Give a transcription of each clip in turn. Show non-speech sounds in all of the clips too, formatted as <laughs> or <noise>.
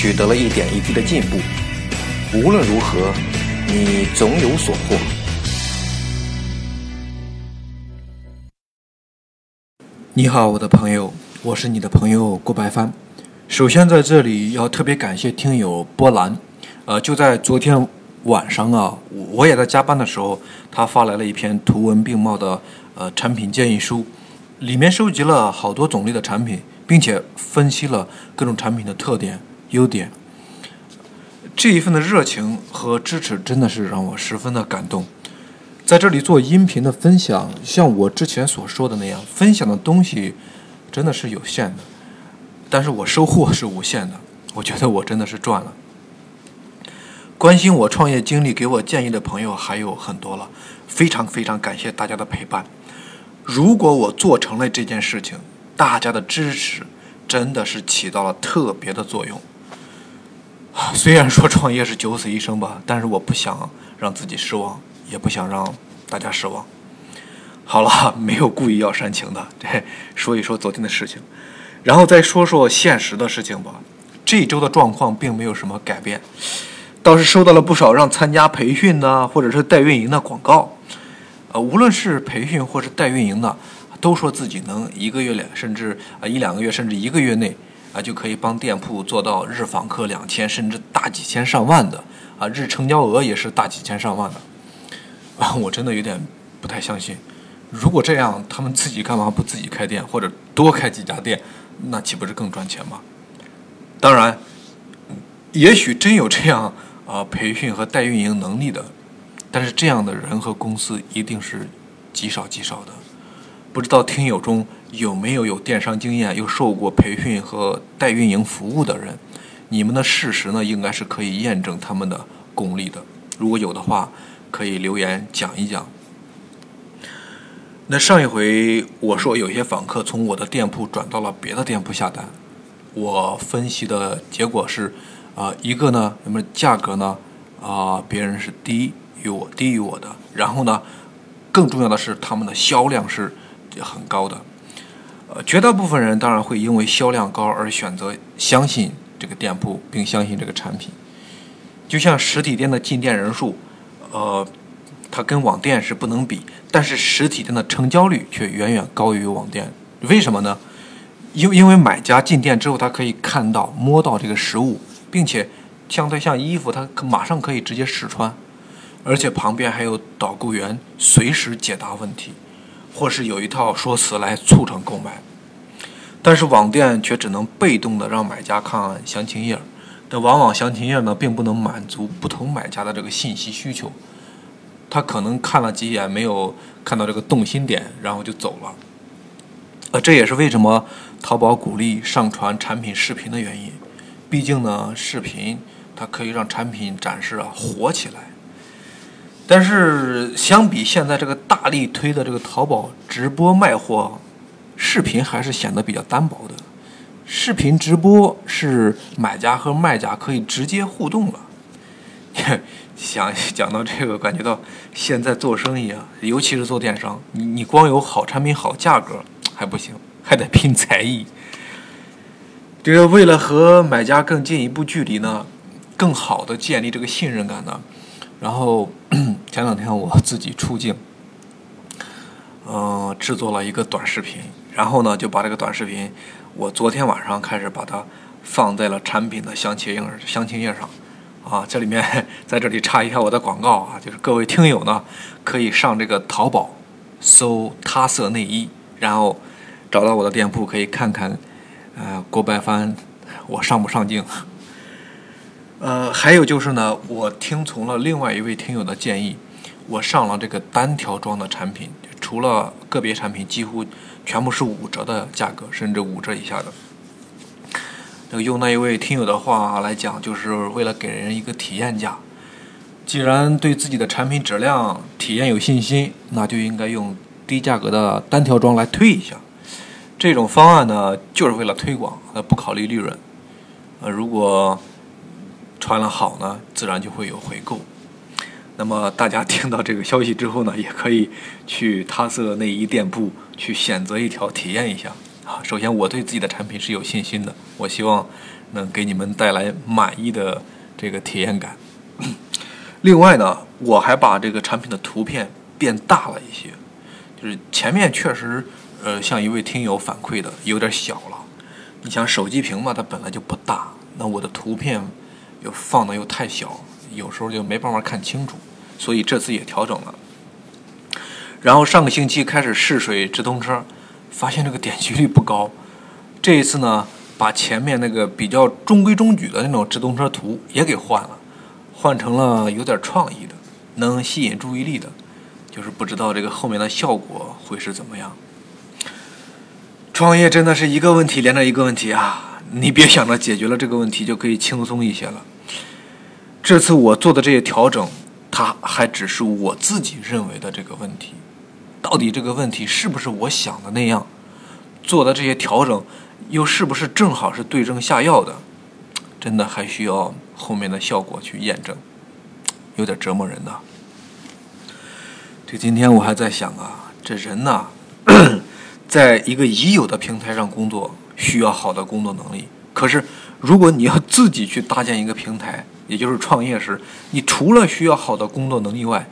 取得了一点一滴的进步，无论如何，你总有所获。你好，我的朋友，我是你的朋友郭白帆。首先在这里要特别感谢听友波兰，呃，就在昨天晚上啊，我也在加班的时候，他发来了一篇图文并茂的呃产品建议书，里面收集了好多种类的产品，并且分析了各种产品的特点。优点，这一份的热情和支持真的是让我十分的感动。在这里做音频的分享，像我之前所说的那样，分享的东西真的是有限的，但是我收获是无限的。我觉得我真的是赚了。关心我创业经历、给我建议的朋友还有很多了，非常非常感谢大家的陪伴。如果我做成了这件事情，大家的支持真的是起到了特别的作用。<laughs> 虽然说创业是九死一生吧，但是我不想让自己失望，也不想让大家失望。好了，没有故意要煽情的，对，说一说昨天的事情，然后再说说现实的事情吧。这周的状况并没有什么改变，倒是收到了不少让参加培训呢，或者是代运营的广告。呃，无论是培训或是代运营的，都说自己能一个月两，甚至啊一两个月，甚至一个月内。啊，就可以帮店铺做到日访客两千，甚至大几千上万的啊，日成交额也是大几千上万的啊！我真的有点不太相信，如果这样，他们自己干嘛不自己开店，或者多开几家店，那岂不是更赚钱吗？当然，也许真有这样啊培训和代运营能力的，但是这样的人和公司一定是极少极少的。不知道听友中。有没有有电商经验又受过培训和代运营服务的人？你们的事实呢，应该是可以验证他们的功力的。如果有的话，可以留言讲一讲。那上一回我说有些访客从我的店铺转到了别的店铺下单，我分析的结果是，啊，一个呢，那么价格呢，啊，别人是低于我低于我的，然后呢，更重要的是他们的销量是也很高的。呃，绝大部分人当然会因为销量高而选择相信这个店铺，并相信这个产品。就像实体店的进店人数，呃，它跟网店是不能比，但是实体店的成交率却远远高于网店。为什么呢？因因为买家进店之后，他可以看到、摸到这个实物，并且相对像衣服，他可马上可以直接试穿，而且旁边还有导购员随时解答问题。或是有一套说辞来促成购买，但是网店却只能被动的让买家看详情页，但往往详情页呢并不能满足不同买家的这个信息需求，他可能看了几眼没有看到这个动心点，然后就走了。呃，这也是为什么淘宝鼓励上传产品视频的原因，毕竟呢视频它可以让产品展示啊火起来。但是相比现在这个大力推的这个淘宝直播卖货，视频还是显得比较单薄的。视频直播是买家和卖家可以直接互动了。<laughs> <laughs> 想讲到这个，感觉到现在做生意啊，尤其是做电商，你你光有好产品、好价格还不行，还得拼才艺。这个为了和买家更进一步距离呢，更好的建立这个信任感呢。然后前两天我自己出镜，嗯，制作了一个短视频，然后呢就把这个短视频，我昨天晚上开始把它放在了产品的详情页详情页上，啊，这里面 <laughs> 在这里插一下我的广告啊，就是各位听友呢可以上这个淘宝搜“他色内衣”，然后找到我的店铺，可以看看，呃，郭白帆我上不上镜。呃，还有就是呢，我听从了另外一位听友的建议，我上了这个单条装的产品，除了个别产品，几乎全部是五折的价格，甚至五折以下的。用那一位听友的话来讲，就是为了给人一个体验价。既然对自己的产品质量、体验有信心，那就应该用低价格的单条装来推一下。这种方案呢，就是为了推广，呃，不考虑利润。呃，如果穿了好呢，自然就会有回购。那么大家听到这个消息之后呢，也可以去他色内衣店铺去选择一条体验一下。啊，首先我对自己的产品是有信心的，我希望能给你们带来满意的这个体验感。<clears throat> 另外呢，我还把这个产品的图片变大了一些，就是前面确实，呃，像一位听友反馈的有点小了。你想手机屏嘛，它本来就不大，那我的图片又放的又太小，有时候就没办法看清楚，所以这次也调整了。然后上个星期开始试水直通车，发现这个点击率不高。这一次呢，把前面那个比较中规中矩的那种直通车图也给换了。换成了有点创意的，能吸引注意力的，就是不知道这个后面的效果会是怎么样。创业真的是一个问题连着一个问题啊！你别想着解决了这个问题就可以轻松一些了。这次我做的这些调整，它还只是我自己认为的这个问题，到底这个问题是不是我想的那样？做的这些调整，又是不是正好是对症下药的？真的还需要。后面的效果去验证，有点折磨人呐。这今天我还在想啊，这人呐，<clears throat> 在一个已有的平台上工作，需要好的工作能力。可是，如果你要自己去搭建一个平台，也就是创业时，你除了需要好的工作能力外，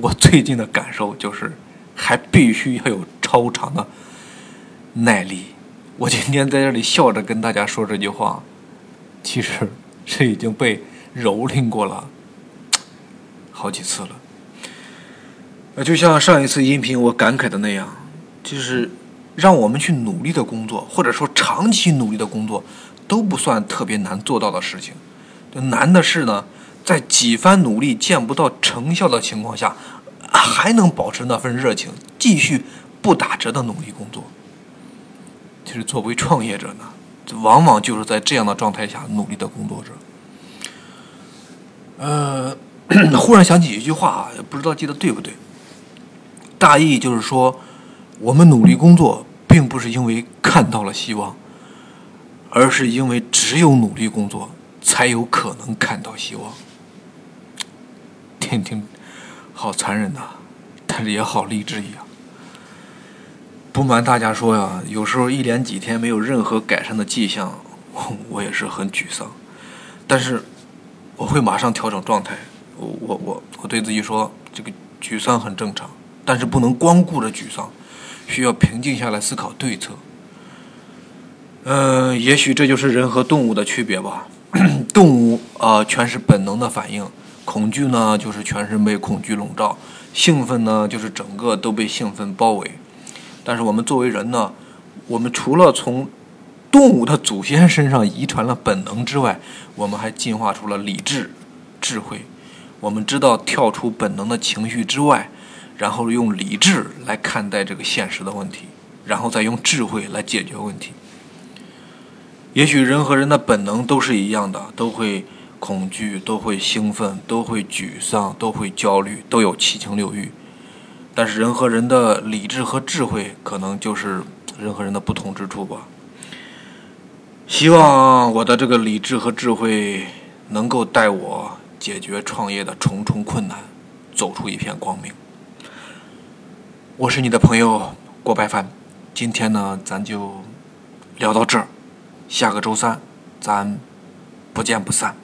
我最近的感受就是，还必须要有超长的耐力。我今天在这里笑着跟大家说这句话，其实。这已经被蹂躏过了好几次了。就像上一次音频我感慨的那样，就是让我们去努力的工作，或者说长期努力的工作，都不算特别难做到的事情。难的是呢，在几番努力见不到成效的情况下，还能保持那份热情，继续不打折的努力工作。其实作为创业者呢。往往就是在这样的状态下努力的工作者。呃，<clears throat> 忽然想起一句话啊，不知道记得对不对。大意就是说，我们努力工作，并不是因为看到了希望，而是因为只有努力工作，才有可能看到希望。听听，好残忍呐，但是也好励志一样。不瞒大家说呀，有时候一连几天没有任何改善的迹象，我也是很沮丧。但是我会马上调整状态。我我我我对自己说，这个沮丧很正常，但是不能光顾着沮丧，需要平静下来思考对策。嗯，也许这就是人和动物的区别吧。<clears throat> 动物啊，全是本能的反应；恐惧呢，就是全身被恐惧笼罩；兴奋呢，就是整个都被兴奋包围。但是我们作为人呢，我们除了从动物的祖先身上遗传了本能之外，我们还进化出了理智、智慧。我们知道跳出本能的情绪之外，然后用理智来看待这个现实的问题，然后再用智慧来解决问题。也许人和人的本能都是一样的，都会恐惧，都会兴奋，都会沮丧，都会焦虑，都有七情六欲。但是人和人的理智和智慧，可能就是人和人的不同之处吧。希望我的这个理智和智慧，能够带我解决创业的重重困难，走出一片光明。我是你的朋友郭白凡，今天呢，咱就聊到这儿，下个周三，咱不见不散。